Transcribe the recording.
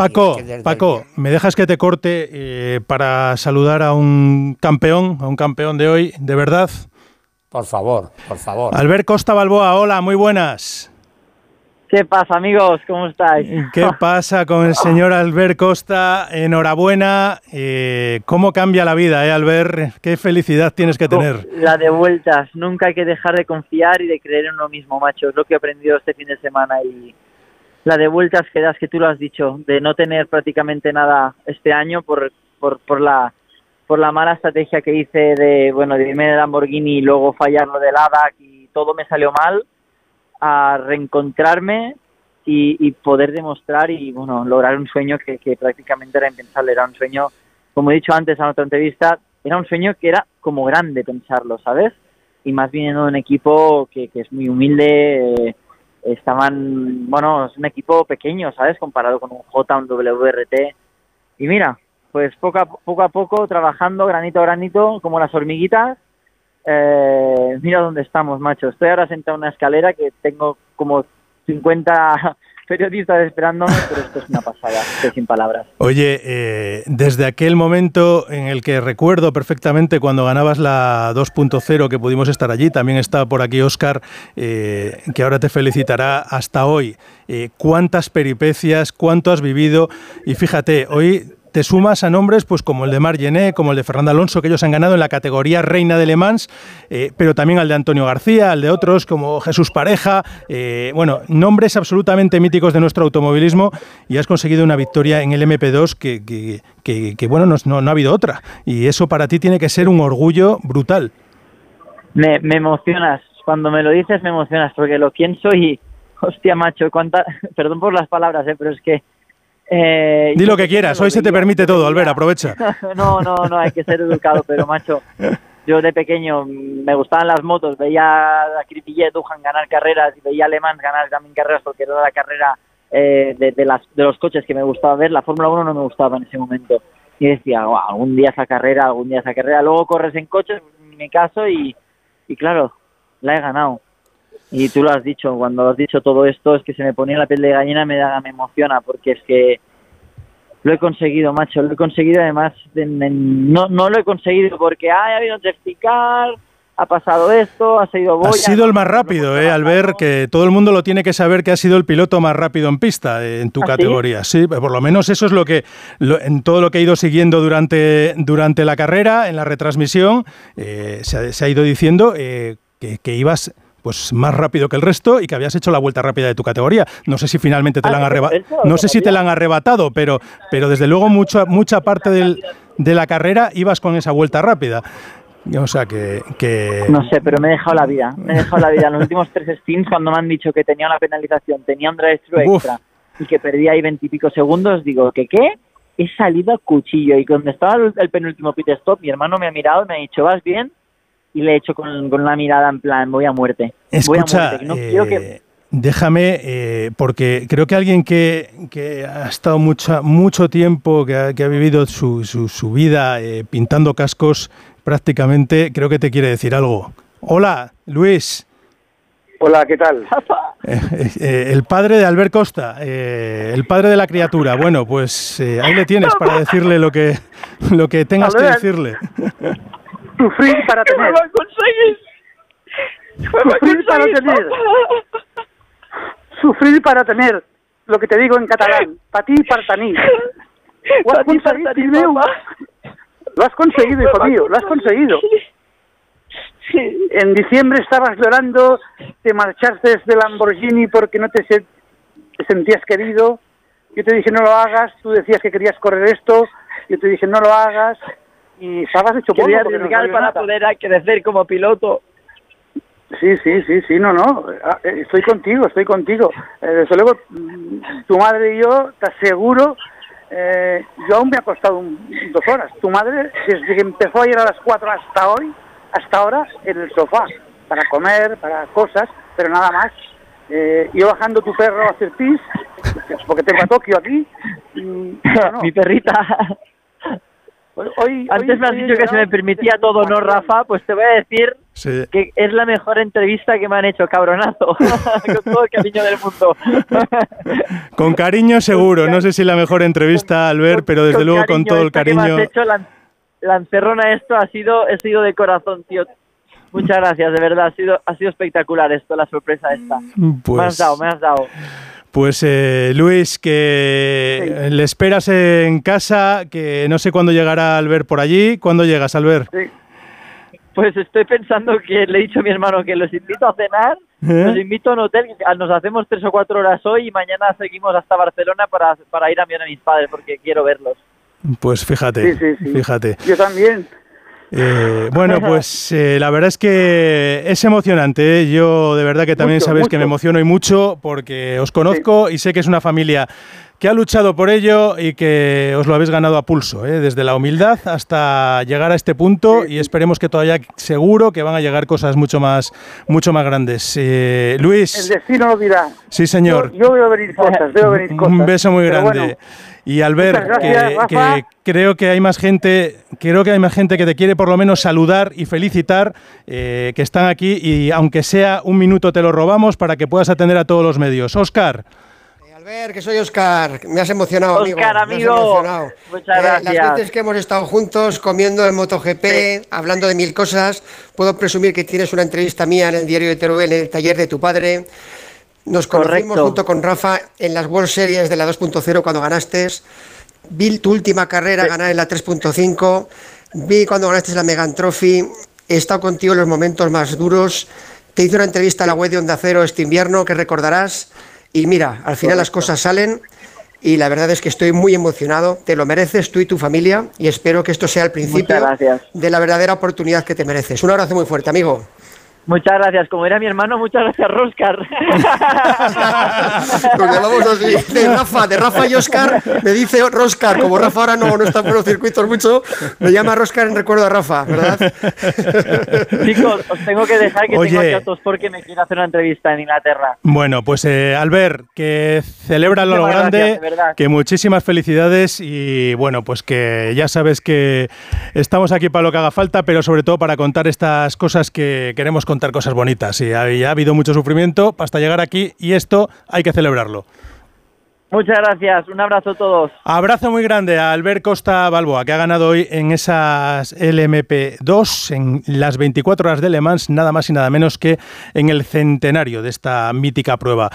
Paco, Paco, ¿me dejas que te corte eh, para saludar a un campeón, a un campeón de hoy, de verdad? Por favor, por favor. Albert Costa Balboa, hola, muy buenas. ¿Qué pasa, amigos? ¿Cómo estáis? ¿Qué pasa con el señor Albert Costa? Enhorabuena. Eh, ¿Cómo cambia la vida, eh, Albert? ¿Qué felicidad tienes que tener? La de vueltas. Nunca hay que dejar de confiar y de creer en uno mismo, macho. Es lo que he aprendido este fin de semana y la de vueltas que das, que tú lo has dicho, de no tener prácticamente nada este año por, por, por la por la mala estrategia que hice de, bueno, de irme de Lamborghini y luego fallar lo del ADAC y todo me salió mal a reencontrarme y, poder demostrar y bueno lograr un sueño que, prácticamente era impensable. Era un sueño como he dicho antes en otra entrevista era un sueño que era como grande pensarlo sabes y más viniendo de un equipo que, es muy humilde eh, estaban bueno es un equipo pequeño sabes comparado con un J un WRT y mira pues poco a poco a poco trabajando granito a granito como las hormiguitas eh, mira dónde estamos, macho. Estoy ahora sentado en una escalera que tengo como 50 periodistas esperándome, pero esto es una pasada, estoy sin palabras. Oye, eh, desde aquel momento en el que recuerdo perfectamente cuando ganabas la 2.0 que pudimos estar allí, también está por aquí Oscar, eh, que ahora te felicitará hasta hoy. Eh, ¿Cuántas peripecias, cuánto has vivido? Y fíjate, hoy te sumas a nombres pues como el de Mar Gené, como el de Fernando Alonso, que ellos han ganado en la categoría Reina de Le Mans, eh, pero también al de Antonio García, al de otros como Jesús Pareja, eh, bueno, nombres absolutamente míticos de nuestro automovilismo y has conseguido una victoria en el MP2 que, que, bueno, no, no, ha habido otra. Y eso para ti tiene que ser un orgullo brutal. Me, me emocionas, cuando me lo dices me emocionas, porque lo pienso y, hostia macho, cuánta, perdón por las palabras, eh, pero es que eh, Di lo que quieras, hoy se te permite todo, Albert, aprovecha. no, no, no, hay que ser educado, pero macho, yo de pequeño me gustaban las motos, veía a Cripillet Dujan ganar carreras y veía a Alemán ganar también carreras porque era la carrera eh, de, las, de los coches que me gustaba ver, la Fórmula 1 no me gustaba en ese momento. Y decía, algún día esa carrera, algún día esa carrera. Luego corres en coches, en mi caso, y, y claro, la he ganado. Y tú lo has dicho, cuando has dicho todo esto, es que se me ponía la piel de gallina, me, da, me emociona, porque es que lo he conseguido, macho, lo he conseguido además, no, no lo he conseguido porque ha habido un ha pasado esto, ha sido Boya... Ha sido el más rápido, eh, al ver que todo el mundo lo tiene que saber que ha sido el piloto más rápido en pista eh, en tu ¿Ah, categoría. ¿sí? por lo menos eso es lo que, en todo lo que he ido siguiendo durante, durante la carrera, en la retransmisión, eh, se, ha, ido diciendo que, que ibas pues más rápido que el resto y que habías hecho la vuelta rápida de tu categoría. No sé si finalmente te la han ah, arrebatado, no sé si te la han arrebatado, pero, pero desde luego mucha, mucha parte de la carrera ibas con esa vuelta rápida. O sea que, No sé, pero me he dejado la vida. Me he dejado la vida. En los últimos tres spins, cuando me han dicho que tenía una penalización, tenía un drive extra y que perdía ahí veintipico segundos, digo, ¿que qué? He salido a cuchillo. Y cuando estaba el penúltimo pit stop, mi hermano me ha mirado y me ha dicho, ¿vas bien? Y le he hecho con, con una mirada en plan, voy a muerte. Escucha, eh, déjame, eh, porque creo que alguien que, que ha estado mucho, mucho tiempo, que ha, que ha vivido su, su, vida eh, pintando cascos prácticamente, creo que te quiere decir algo. Hola, Luis. Hola, ¿qué tal? el padre de Albert Costa, el padre de la criatura. Bueno, pues ahí le tienes para decirle lo que, lo que tengas que decirle. Sufrir para tener. Sufrir para tener. Sufrir para tener. Lo que te digo en catalán. Para ti y para mí. Lo has conseguido, Lo has conseguido, hijo mío. Lo has conseguido. En diciembre estabas llorando, te marchaste de Lamborghini porque no te, te sentías querido. Yo te dije no lo hagas, tú decías que querías correr esto, yo te dije no lo hagas, y estabas hecho Quería arriesgar para poder crecer como piloto. Sí, sí, sí, sí, no, no, ah, eh, estoy contigo, estoy contigo. Eh, desde luego, mm, tu madre y yo, te aseguro, eh, yo aún me ha costado dos horas. Tu madre, desde que empezó a ir a las cuatro hasta hoy, hasta ahora, en el sofá, para comer, para cosas, pero nada más. Eh, yo bajando tu perro a hacer pis, porque tengo a Tokio aquí. Mi perrita. Hoy, Antes me has dicho que se me permitía todo, ¿no, Rafa? Pues te voy a decir que es la mejor entrevista que me han hecho, cabronazo. con todo el cariño del mundo. con cariño seguro. No sé si la mejor entrevista, al ver, pero desde luego con todo el cariño. Que me has hecho, la, la encerrona esto ha sido, he sido de corazón, tío. Muchas gracias, de verdad, ha sido, ha sido espectacular esto, la sorpresa esta. Pues, me has dado, me has dado. Pues eh, Luis, que le esperas en casa, que no sé cuándo llegará Albert por allí. ¿Cuándo llegas, Albert? Sí. Pues estoy pensando que le he dicho a mi hermano que los invito a cenar, ¿Eh? los invito a un hotel, nos hacemos tres o cuatro horas hoy y mañana seguimos hasta Barcelona para, para ir a ver a mis padres porque quiero verlos. Pues fíjate, fíjate. Yo también. Eh, bueno, pues eh, la verdad es que es emocionante. ¿eh? Yo de verdad que también sabéis que me emociono y mucho porque os conozco y sé que es una familia que ha luchado por ello y que os lo habéis ganado a pulso, desde la humildad hasta llegar a este punto y esperemos que todavía seguro que van a llegar cosas mucho más, mucho más grandes. Luis. El destino lo dirá. Sí, señor. Yo, veo venir cosas, veo venir cosas. Un beso muy grande. Y al ver que, creo que hay más gente, creo que hay más gente que te quiere por lo menos saludar y felicitar eh, que están aquí y aunque sea un minuto te lo robamos para que puedas atender a todos los medios. Oscar. Albert, que soy Oscar, me has emocionado, Oscar, amigo. Muchas eh, gracias. las veces que hemos estado juntos comiendo en MotoGP, hablando de mil cosas, puedo presumir que tienes una entrevista mía en el diario de Teruel, en el taller de tu padre. Nos conocimos junto con Rafa en las World Series de la 2.0 cuando ganaste. Vi tu última carrera ganar en la 3.5. Vi cuando ganaste la Megan Trophy. He estado contigo en los momentos más duros. Te hice una entrevista a la web de Onda Cero este invierno que recordarás. Y mira, al final las cosas salen y la verdad es que estoy muy emocionado. Te lo mereces tú y tu familia y espero que esto sea el principio de la verdadera oportunidad que te mereces. Un abrazo muy fuerte, amigo. Muchas gracias. Como era mi hermano, muchas gracias, Roscar. Nos llamamos así. De Rafa, de Rafa y Oscar, me dice Roscar. Como Rafa ahora no, no está por los circuitos mucho, me llama Roscar en recuerdo a Rafa, ¿verdad? Chicos, os tengo que dejar que tengo aquí a todos porque me quiero hacer una entrevista en Inglaterra. Bueno, pues eh, Albert, que celebra lo grande, que muchísimas felicidades y bueno, pues que ya sabes que estamos aquí para lo que haga falta, pero sobre todo para contar estas cosas que queremos contar cosas bonitas y ha, ha habido mucho sufrimiento hasta llegar aquí y esto hay que celebrarlo. Muchas gracias, un abrazo a todos. Abrazo muy grande a Albert Costa Balboa, que ha ganado hoy en esas LMP2, en las 24 horas de Le Mans, nada más y nada menos que en el centenario de esta mítica prueba.